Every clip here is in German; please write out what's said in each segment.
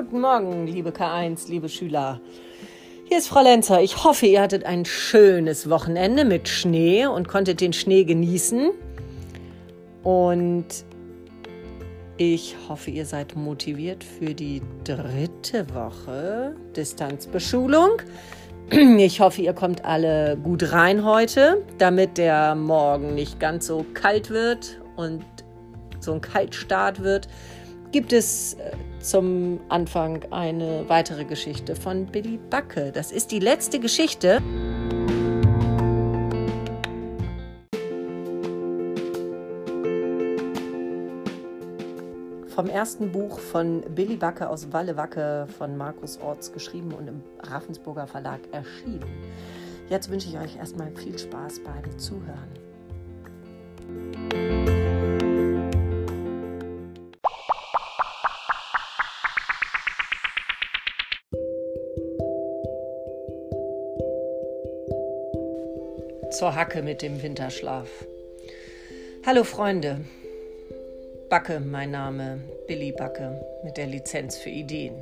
Guten Morgen, liebe K1, liebe Schüler. Hier ist Frau Lenzer. Ich hoffe, ihr hattet ein schönes Wochenende mit Schnee und konntet den Schnee genießen. Und ich hoffe, ihr seid motiviert für die dritte Woche Distanzbeschulung. Ich hoffe, ihr kommt alle gut rein heute, damit der Morgen nicht ganz so kalt wird und so ein Kaltstart wird. Gibt es äh, zum Anfang eine weitere Geschichte von Billy Backe. Das ist die letzte Geschichte. vom ersten Buch von Billy Backe aus Wallewacke von Markus Orts geschrieben und im Ravensburger Verlag erschienen. Jetzt wünsche ich euch erstmal viel Spaß beim Zuhören. Zur Hacke mit dem Winterschlaf. Hallo Freunde, Backe, mein Name, Billy Backe, mit der Lizenz für Ideen.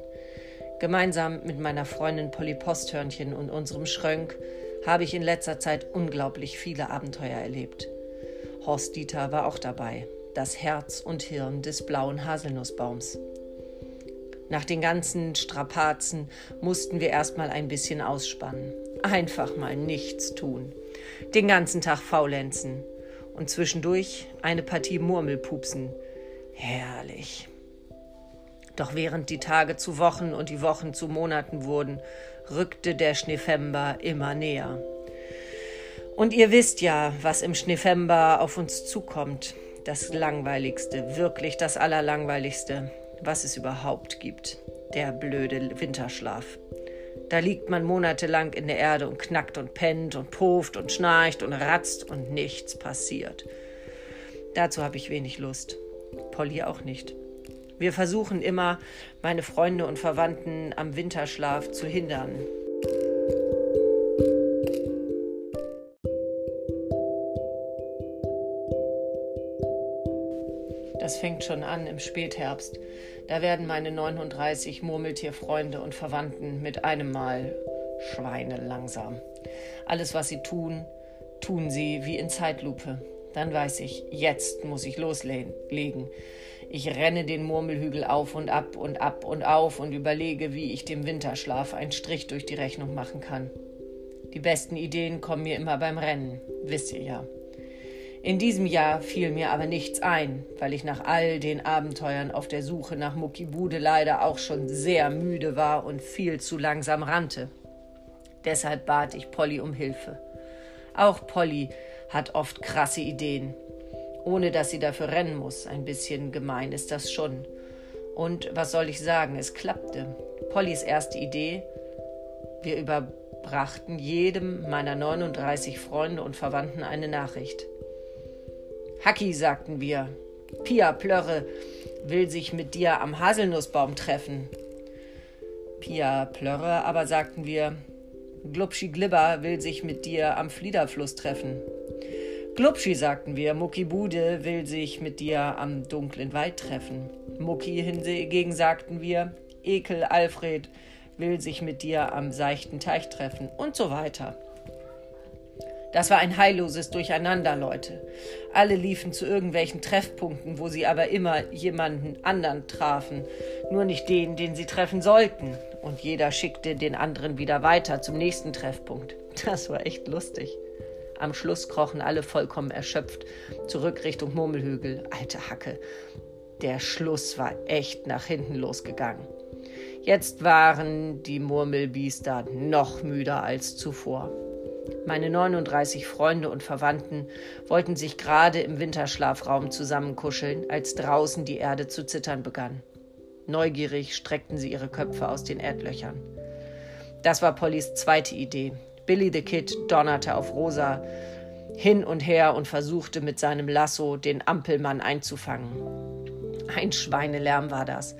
Gemeinsam mit meiner Freundin Polly Posthörnchen und unserem Schrönk habe ich in letzter Zeit unglaublich viele Abenteuer erlebt. Horst Dieter war auch dabei, das Herz und Hirn des blauen Haselnussbaums. Nach den ganzen Strapazen mussten wir erstmal ein bisschen ausspannen. Einfach mal nichts tun. Den ganzen Tag faulenzen. Und zwischendurch eine Partie Murmelpupsen, Herrlich. Doch während die Tage zu Wochen und die Wochen zu Monaten wurden, rückte der Schneefember immer näher. Und ihr wisst ja, was im Schneefember auf uns zukommt. Das Langweiligste, wirklich das Allerlangweiligste, was es überhaupt gibt. Der blöde Winterschlaf. Da liegt man monatelang in der Erde und knackt und pennt und puft und schnarcht und ratzt und nichts passiert. Dazu habe ich wenig Lust. Polly auch nicht. Wir versuchen immer, meine Freunde und Verwandten am Winterschlaf zu hindern. Das fängt schon an im Spätherbst. Da werden meine 39 Murmeltierfreunde und Verwandten mit einem Mal Schweine langsam. Alles, was sie tun, tun sie wie in Zeitlupe. Dann weiß ich, jetzt muss ich loslegen. Ich renne den Murmelhügel auf und ab und ab und auf und überlege, wie ich dem Winterschlaf einen Strich durch die Rechnung machen kann. Die besten Ideen kommen mir immer beim Rennen, wisst ihr ja. In diesem Jahr fiel mir aber nichts ein, weil ich nach all den Abenteuern auf der Suche nach Muckibude leider auch schon sehr müde war und viel zu langsam rannte. Deshalb bat ich Polly um Hilfe. Auch Polly hat oft krasse Ideen, ohne dass sie dafür rennen muss. Ein bisschen gemein ist das schon. Und was soll ich sagen, es klappte. Pollys erste Idee, wir überbrachten jedem meiner 39 Freunde und Verwandten eine Nachricht. Hacki, sagten wir, Pia Plörre will sich mit dir am Haselnussbaum treffen. Pia Plörre aber sagten wir, Glubschi Glibber will sich mit dir am Fliederfluss treffen. Glubschi, sagten wir, Mucki Bude will sich mit dir am dunklen Wald treffen. Mucki hingegen sagten wir, Ekel Alfred will sich mit dir am seichten Teich treffen und so weiter. Das war ein heilloses Durcheinander, Leute. Alle liefen zu irgendwelchen Treffpunkten, wo sie aber immer jemanden anderen trafen, nur nicht den, den sie treffen sollten. Und jeder schickte den anderen wieder weiter zum nächsten Treffpunkt. Das war echt lustig. Am Schluss krochen alle vollkommen erschöpft zurück Richtung Murmelhügel. Alte Hacke. Der Schluss war echt nach hinten losgegangen. Jetzt waren die Murmelbiester noch müder als zuvor. Meine 39 Freunde und Verwandten wollten sich gerade im Winterschlafraum zusammenkuscheln, als draußen die Erde zu zittern begann. Neugierig streckten sie ihre Köpfe aus den Erdlöchern. Das war Pollys zweite Idee, Billy the Kid donnerte auf Rosa hin und her und versuchte mit seinem Lasso den Ampelmann einzufangen. Ein Schweinelärm war das.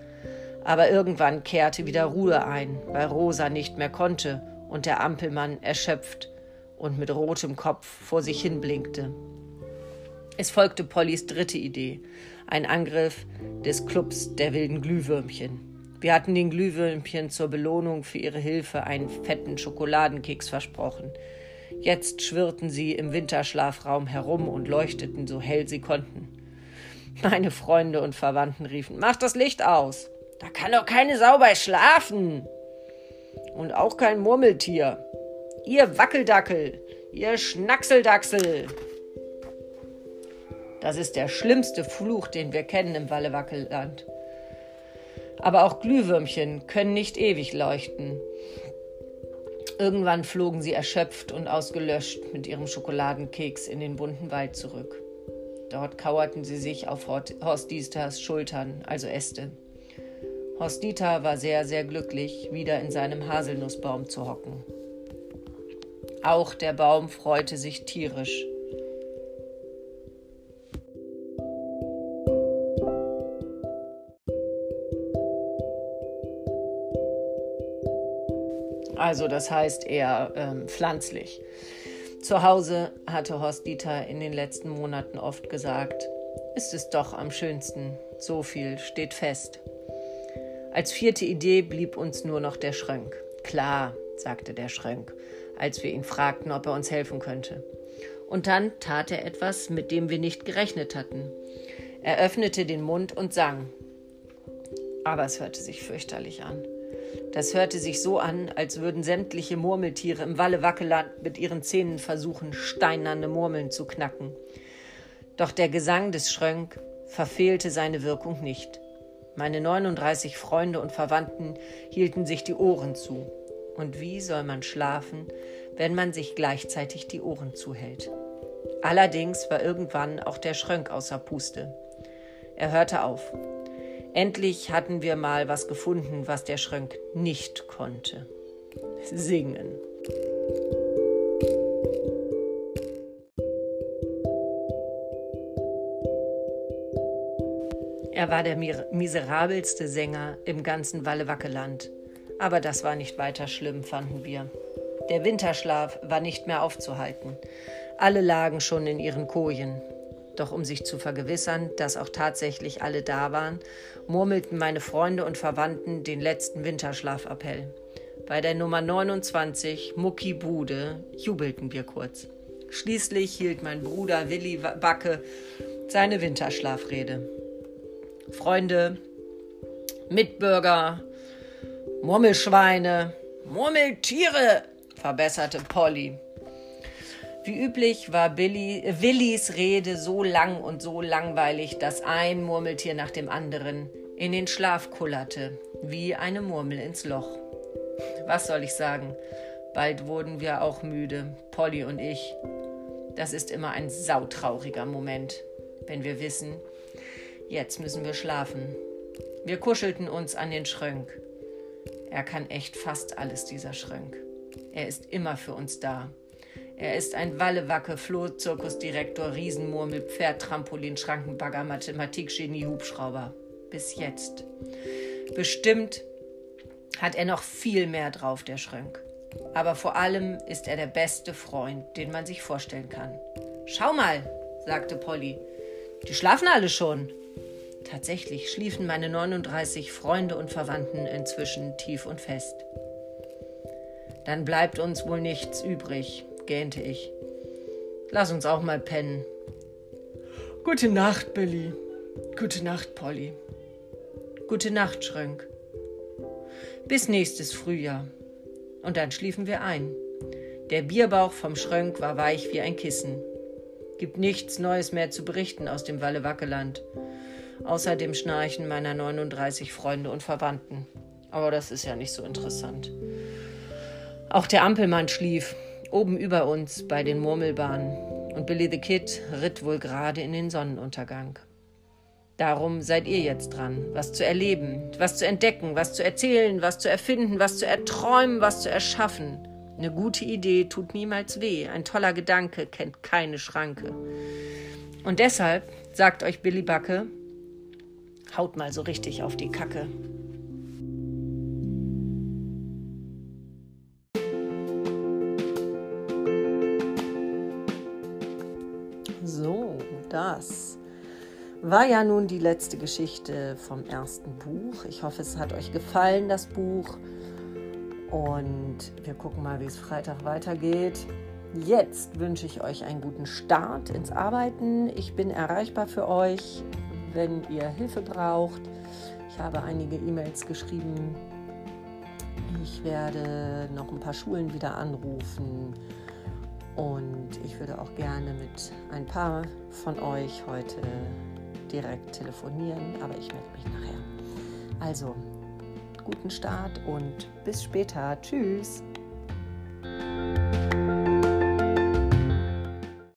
Aber irgendwann kehrte wieder Ruhe ein, weil Rosa nicht mehr konnte und der Ampelmann erschöpft und mit rotem Kopf vor sich hin blinkte. Es folgte Pollys dritte Idee, ein Angriff des Clubs der wilden Glühwürmchen. Wir hatten den Glühwürmchen zur Belohnung für ihre Hilfe einen fetten Schokoladenkeks versprochen. Jetzt schwirrten sie im Winterschlafraum herum und leuchteten so hell sie konnten. Meine Freunde und Verwandten riefen: Mach das Licht aus! Da kann doch keine Sau bei schlafen! Und auch kein Murmeltier. Ihr Wackeldackel, ihr Schnackseldachsel. Das ist der schlimmste Fluch, den wir kennen im Wallewackelland. Aber auch Glühwürmchen können nicht ewig leuchten. Irgendwann flogen sie erschöpft und ausgelöscht mit ihrem Schokoladenkeks in den bunten Wald zurück. Dort kauerten sie sich auf Horst Dieters Schultern, also Äste. Horst Dieter war sehr, sehr glücklich, wieder in seinem Haselnussbaum zu hocken. Auch der Baum freute sich tierisch. Also das heißt eher ähm, pflanzlich. Zu Hause hatte Horst Dieter in den letzten Monaten oft gesagt, ist es doch am schönsten, so viel steht fest. Als vierte Idee blieb uns nur noch der Schrönk. Klar, sagte der Schrönk, als wir ihn fragten, ob er uns helfen könnte. Und dann tat er etwas, mit dem wir nicht gerechnet hatten. Er öffnete den Mund und sang. Aber es hörte sich fürchterlich an. Das hörte sich so an, als würden sämtliche Murmeltiere im Wallewackeland mit ihren Zähnen versuchen, steinerne Murmeln zu knacken. Doch der Gesang des Schrönk verfehlte seine Wirkung nicht. Meine 39 Freunde und Verwandten hielten sich die Ohren zu. Und wie soll man schlafen, wenn man sich gleichzeitig die Ohren zuhält? Allerdings war irgendwann auch der Schrönk außer Puste. Er hörte auf. Endlich hatten wir mal was gefunden, was der Schrönk nicht konnte. Singen. Er war der miserabelste Sänger im ganzen Wallewackeland. Aber das war nicht weiter schlimm, fanden wir. Der Winterschlaf war nicht mehr aufzuhalten. Alle lagen schon in ihren Kojen. Doch um sich zu vergewissern, dass auch tatsächlich alle da waren, murmelten meine Freunde und Verwandten den letzten Winterschlafappell. Bei der Nummer 29, Mucki Bude, jubelten wir kurz. Schließlich hielt mein Bruder Willi Backe seine Winterschlafrede. Freunde, Mitbürger, Murmelschweine, Murmeltiere, verbesserte Polly. Wie üblich war Billy, äh, Willis Rede so lang und so langweilig, dass ein Murmeltier nach dem anderen in den Schlaf kullerte, wie eine Murmel ins Loch. Was soll ich sagen? Bald wurden wir auch müde, Polly und ich. Das ist immer ein sautrauriger Moment, wenn wir wissen, jetzt müssen wir schlafen. Wir kuschelten uns an den Schrönk. Er kann echt fast alles, dieser Schrönk. Er ist immer für uns da. Er ist ein Wallewacke, Floh, Zirkusdirektor, Riesenmurmel, Pferd, Trampolin, Schrankenbagger, Mathematikgenie, Hubschrauber. Bis jetzt. Bestimmt hat er noch viel mehr drauf, der Schrönk. Aber vor allem ist er der beste Freund, den man sich vorstellen kann. Schau mal, sagte Polly. Die schlafen alle schon. Tatsächlich schliefen meine 39 Freunde und Verwandten inzwischen tief und fest. Dann bleibt uns wohl nichts übrig, gähnte ich. Lass uns auch mal pennen. Gute Nacht, Billy. Gute Nacht, Polly. Gute Nacht, Schrönk. Bis nächstes Frühjahr. Und dann schliefen wir ein. Der Bierbauch vom Schrönk war weich wie ein Kissen. Gibt nichts Neues mehr zu berichten aus dem Wallewackeland. Außer dem Schnarchen meiner 39 Freunde und Verwandten. Aber das ist ja nicht so interessant. Auch der Ampelmann schlief oben über uns bei den Murmelbahnen, und Billy the Kid ritt wohl gerade in den Sonnenuntergang. Darum seid ihr jetzt dran, was zu erleben, was zu entdecken, was zu erzählen, was zu erfinden, was zu erträumen, was zu erschaffen. Eine gute Idee tut niemals weh, ein toller Gedanke kennt keine Schranke. Und deshalb sagt euch Billy Backe, haut mal so richtig auf die Kacke. war ja nun die letzte Geschichte vom ersten Buch. Ich hoffe, es hat euch gefallen, das Buch. Und wir gucken mal, wie es Freitag weitergeht. Jetzt wünsche ich euch einen guten Start ins Arbeiten. Ich bin erreichbar für euch, wenn ihr Hilfe braucht. Ich habe einige E-Mails geschrieben. Ich werde noch ein paar Schulen wieder anrufen. Und ich würde auch gerne mit ein paar von euch heute direkt telefonieren, aber ich melde mich nachher. Also, guten Start und bis später. Tschüss.